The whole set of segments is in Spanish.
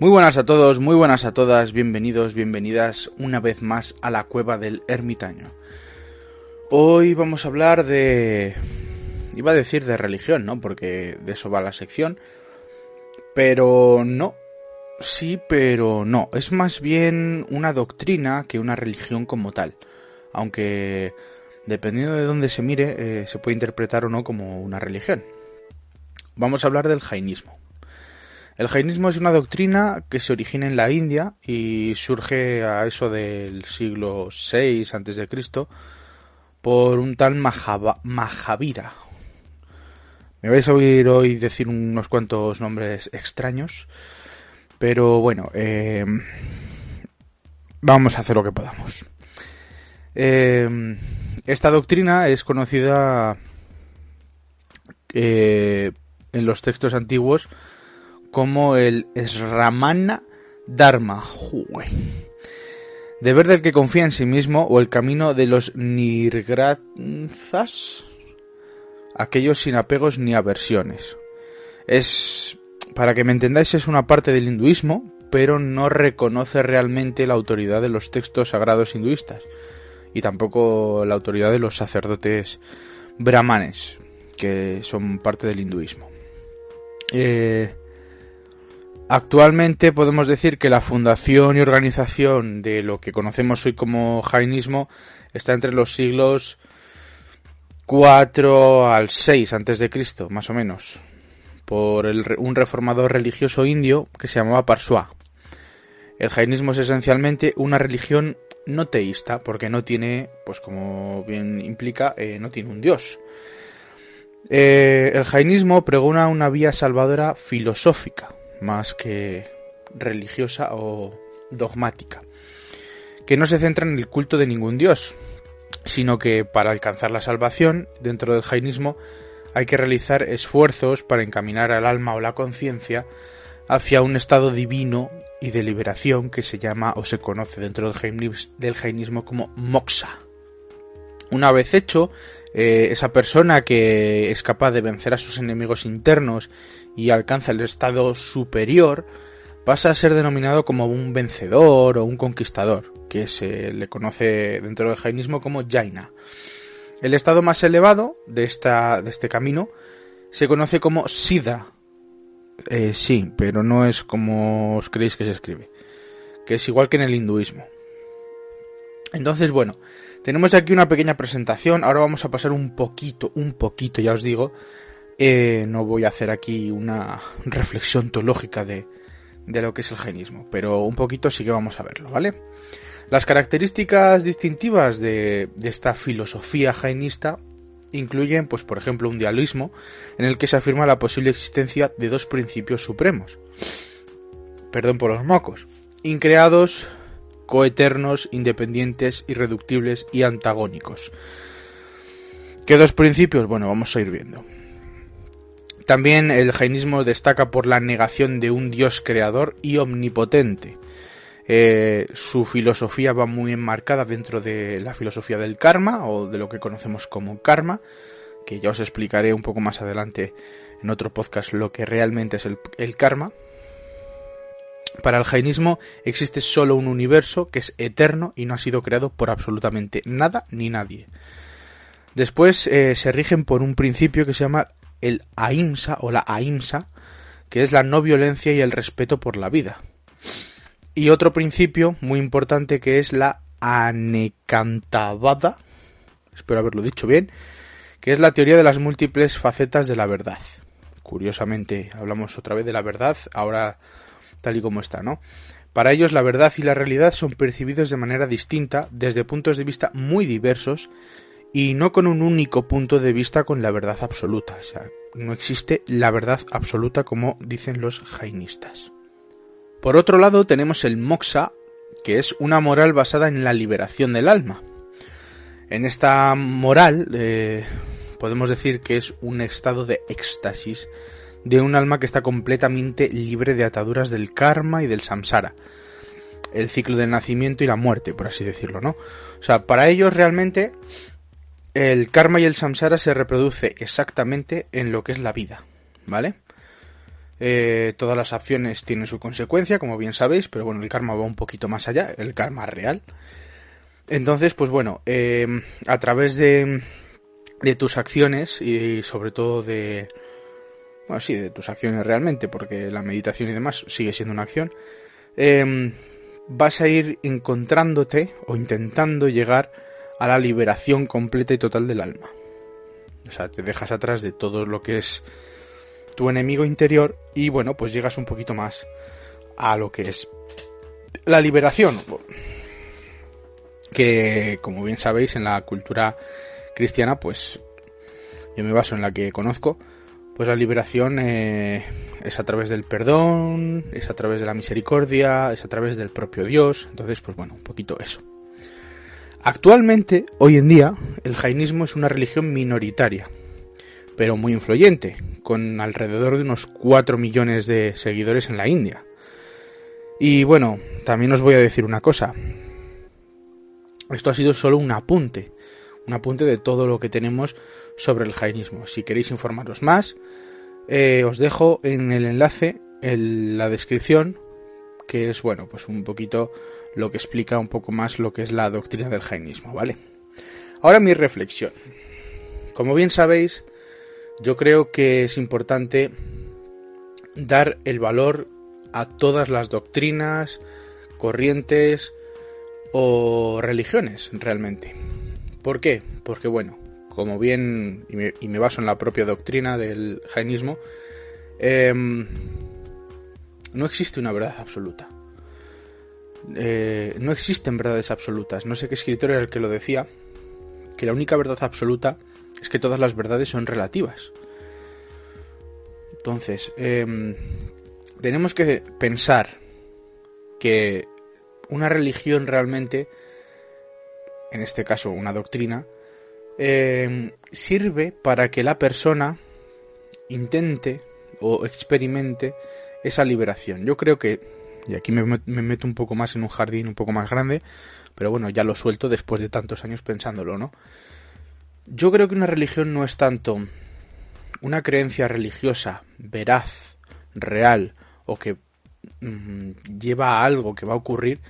Muy buenas a todos, muy buenas a todas, bienvenidos, bienvenidas una vez más a la cueva del ermitaño. Hoy vamos a hablar de... iba a decir de religión, ¿no? Porque de eso va la sección. Pero no. Sí, pero no. Es más bien una doctrina que una religión como tal. Aunque dependiendo de dónde se mire, eh, se puede interpretar o no como una religión. Vamos a hablar del jainismo. El jainismo es una doctrina que se origina en la India y surge a eso del siglo VI a.C. por un tal Mahavira. Me vais a oír hoy decir unos cuantos nombres extraños, pero bueno, eh, vamos a hacer lo que podamos. Eh, esta doctrina es conocida eh, en los textos antiguos como el Sramana Dharma. Deber del que confía en sí mismo o el camino de los Nirgrathas, aquellos sin apegos ni aversiones. Es, para que me entendáis, es una parte del hinduismo, pero no reconoce realmente la autoridad de los textos sagrados hinduistas y tampoco la autoridad de los sacerdotes brahmanes, que son parte del hinduismo. Eh, Actualmente podemos decir que la fundación y organización de lo que conocemos hoy como jainismo está entre los siglos 4 al 6 antes de Cristo, más o menos, por un reformador religioso indio que se llamaba Parsua. El jainismo es esencialmente una religión no teísta, porque no tiene, pues como bien implica, eh, no tiene un dios. Eh, el jainismo pregona una vía salvadora filosófica, más que religiosa o dogmática, que no se centra en el culto de ningún dios, sino que para alcanzar la salvación dentro del jainismo hay que realizar esfuerzos para encaminar al alma o la conciencia hacia un estado divino y de liberación que se llama o se conoce dentro del jainismo como moksha. Una vez hecho, eh, esa persona que es capaz de vencer a sus enemigos internos y alcanza el estado superior, pasa a ser denominado como un vencedor o un conquistador, que se le conoce dentro del jainismo como Jaina. El estado más elevado de, esta, de este camino se conoce como Siddha. Eh, sí, pero no es como os creéis que se escribe, que es igual que en el hinduismo. Entonces, bueno, tenemos aquí una pequeña presentación, ahora vamos a pasar un poquito, un poquito, ya os digo, eh, no voy a hacer aquí una reflexión teológica de, de lo que es el jainismo, pero un poquito sí que vamos a verlo, ¿vale? Las características distintivas de, de, esta filosofía jainista incluyen, pues, por ejemplo, un dialismo en el que se afirma la posible existencia de dos principios supremos. Perdón por los mocos. Increados, coeternos, independientes, irreductibles y antagónicos. ¿Qué dos principios? Bueno, vamos a ir viendo. También el jainismo destaca por la negación de un dios creador y omnipotente. Eh, su filosofía va muy enmarcada dentro de la filosofía del karma o de lo que conocemos como karma, que ya os explicaré un poco más adelante en otro podcast lo que realmente es el, el karma. Para el jainismo existe solo un universo que es eterno y no ha sido creado por absolutamente nada ni nadie. Después eh, se rigen por un principio que se llama el ahimsa o la ahimsa, que es la no violencia y el respeto por la vida. Y otro principio muy importante que es la anekantavada, espero haberlo dicho bien, que es la teoría de las múltiples facetas de la verdad. Curiosamente, hablamos otra vez de la verdad, ahora tal y como está, ¿no? Para ellos la verdad y la realidad son percibidos de manera distinta desde puntos de vista muy diversos y no con un único punto de vista con la verdad absoluta. O sea, no existe la verdad absoluta como dicen los jainistas. Por otro lado tenemos el moksha, que es una moral basada en la liberación del alma. En esta moral eh, podemos decir que es un estado de éxtasis de un alma que está completamente libre de ataduras del karma y del samsara, el ciclo del nacimiento y la muerte, por así decirlo, ¿no? O sea, para ellos realmente el karma y el samsara se reproduce exactamente en lo que es la vida, ¿vale? Eh, todas las acciones tienen su consecuencia, como bien sabéis, pero bueno, el karma va un poquito más allá, el karma real. Entonces, pues bueno, eh, a través de, de tus acciones y sobre todo de, bueno, sí, de tus acciones realmente, porque la meditación y demás sigue siendo una acción, eh, vas a ir encontrándote o intentando llegar a la liberación completa y total del alma. O sea, te dejas atrás de todo lo que es tu enemigo interior y bueno, pues llegas un poquito más a lo que es la liberación. Que como bien sabéis en la cultura cristiana, pues yo me baso en la que conozco, pues la liberación eh, es a través del perdón, es a través de la misericordia, es a través del propio Dios. Entonces, pues bueno, un poquito eso. Actualmente, hoy en día, el jainismo es una religión minoritaria, pero muy influyente, con alrededor de unos 4 millones de seguidores en la India. Y bueno, también os voy a decir una cosa. Esto ha sido solo un apunte, un apunte de todo lo que tenemos sobre el jainismo. Si queréis informaros más, eh, os dejo en el enlace en la descripción, que es bueno, pues un poquito lo que explica un poco más lo que es la doctrina del jainismo, ¿vale? Ahora mi reflexión. Como bien sabéis, yo creo que es importante dar el valor a todas las doctrinas, corrientes o religiones realmente. ¿Por qué? Porque bueno, como bien, y me, baso en la propia doctrina del jainismo, em, no existe una verdad absoluta. Eh, no existen verdades absolutas. No sé qué escritor era el que lo decía, que la única verdad absoluta es que todas las verdades son relativas. Entonces, em, tenemos que pensar que una religión realmente, en este caso una doctrina, em, sirve para que la persona intente o experimente esa liberación. Yo creo que, y aquí me, me, meto un poco más en un jardín un poco más grande, pero bueno, ya lo suelto después de tantos años pensándolo, ¿no? Yo creo que una religión no es tanto una creencia religiosa veraz, real o que mm, lleva a algo que va a ocurrir,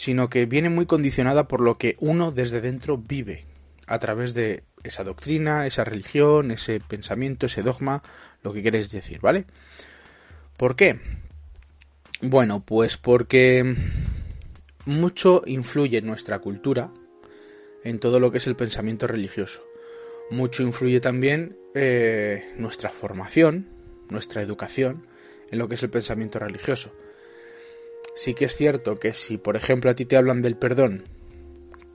sino que viene muy condicionada por lo que uno desde dentro vive a través de esa doctrina, esa religión, ese pensamiento, ese dogma, lo que queréis decir, ¿vale? ¿Por qué? Bueno, pues porque mucho influye en nuestra cultura, en todo lo que es el pensamiento religioso. Mucho influye también eh, nuestra formación, nuestra educación, en lo que es el pensamiento religioso. Sí que es cierto que si, por ejemplo, a ti te hablan del perdón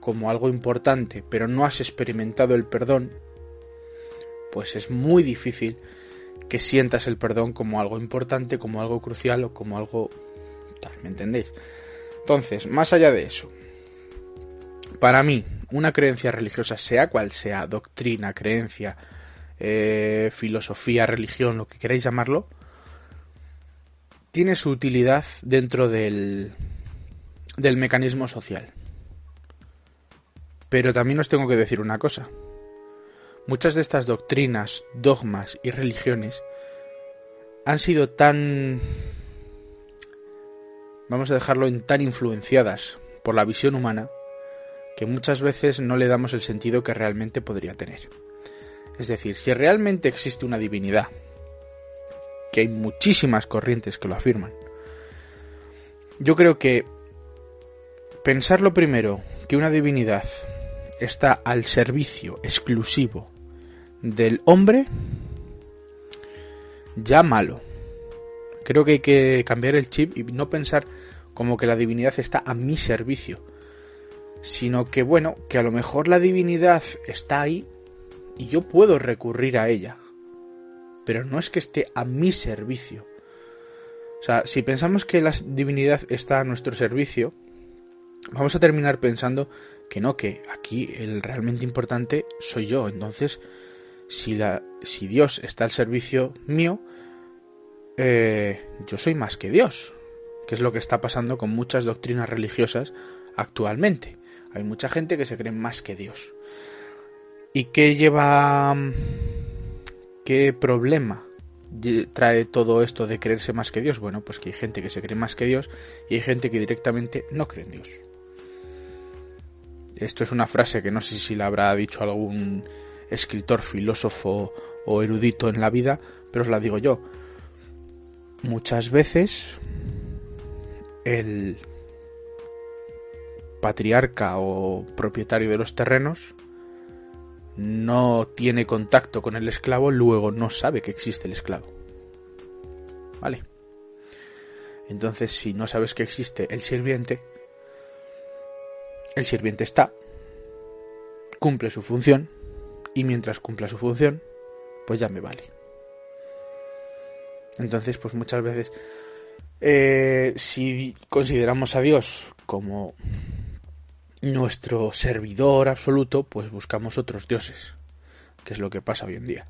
como algo importante, pero no has experimentado el perdón, pues es muy difícil que sientas el perdón como algo importante, como algo crucial o como algo ¿me entendéis? Entonces, más allá de eso, para mí, una creencia religiosa, sea cual sea, doctrina, creencia, eh, filosofía, religión, lo que queráis llamarlo, tiene su utilidad dentro del, del mecanismo social. Pero también os tengo que decir una cosa. Muchas de estas doctrinas, dogmas y religiones han sido tan... vamos a dejarlo en tan influenciadas por la visión humana que muchas veces no le damos el sentido que realmente podría tener. Es decir, si realmente existe una divinidad, que hay muchísimas corrientes que lo afirman, yo creo que pensar lo primero que una divinidad está al servicio exclusivo del hombre, ya malo. Creo que hay que cambiar el chip y no pensar como que la divinidad está a mi servicio sino que bueno, que a lo mejor la divinidad está ahí y yo puedo recurrir a ella, pero no es que esté a mi servicio. O sea, si pensamos que la divinidad está a nuestro servicio, vamos a terminar pensando que no, que aquí el realmente importante soy yo. Entonces, si, la, si Dios está al servicio mío, eh, yo soy más que Dios, que es lo que está pasando con muchas doctrinas religiosas actualmente. Hay mucha gente que se cree más que Dios. ¿Y qué lleva... qué problema trae todo esto de creerse más que Dios? Bueno, pues que hay gente que se cree más que Dios y hay gente que directamente no cree en Dios. Esto es una frase que no sé si la habrá dicho algún escritor, filósofo o erudito en la vida, pero os la digo yo. Muchas veces el patriarca o propietario de los terrenos no tiene contacto con el esclavo, luego no sabe que existe el esclavo. ¿Vale? Entonces, si no sabes que existe el sirviente, el sirviente está, cumple su función, y mientras cumpla su función, pues ya me vale. Entonces, pues muchas veces, eh, si consideramos a Dios como nuestro servidor absoluto, pues buscamos otros dioses, que es lo que pasa hoy en día.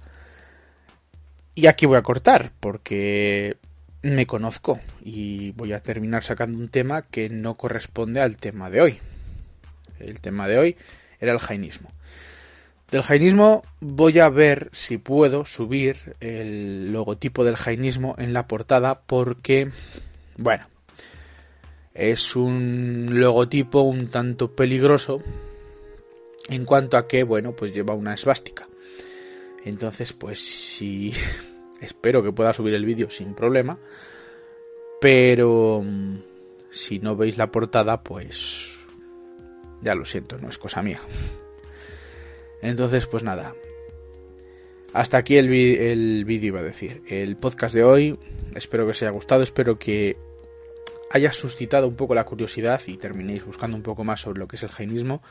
Y aquí voy a cortar, porque me conozco y voy a terminar sacando un tema que no corresponde al tema de hoy. El tema de hoy era el jainismo. Del jainismo voy a ver si puedo subir el logotipo del jainismo en la portada porque, bueno, es un logotipo un tanto peligroso en cuanto a que, bueno, pues lleva una esvástica. Entonces, pues sí, espero que pueda subir el vídeo sin problema, pero mm, si no veis la portada, pues ya lo siento, no es cosa mía. Entonces, pues nada. Hasta aquí el, el vídeo iba a decir. El podcast de hoy. Espero que os haya gustado. Espero que haya suscitado un poco la curiosidad y terminéis buscando un poco más sobre lo que es el jainismo.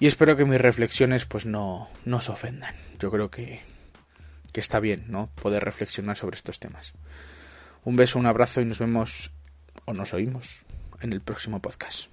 Y espero que mis reflexiones pues no, no os ofendan. Yo creo que, que está bien, ¿no? Poder reflexionar sobre estos temas. Un beso, un abrazo y nos vemos o nos oímos en el próximo podcast.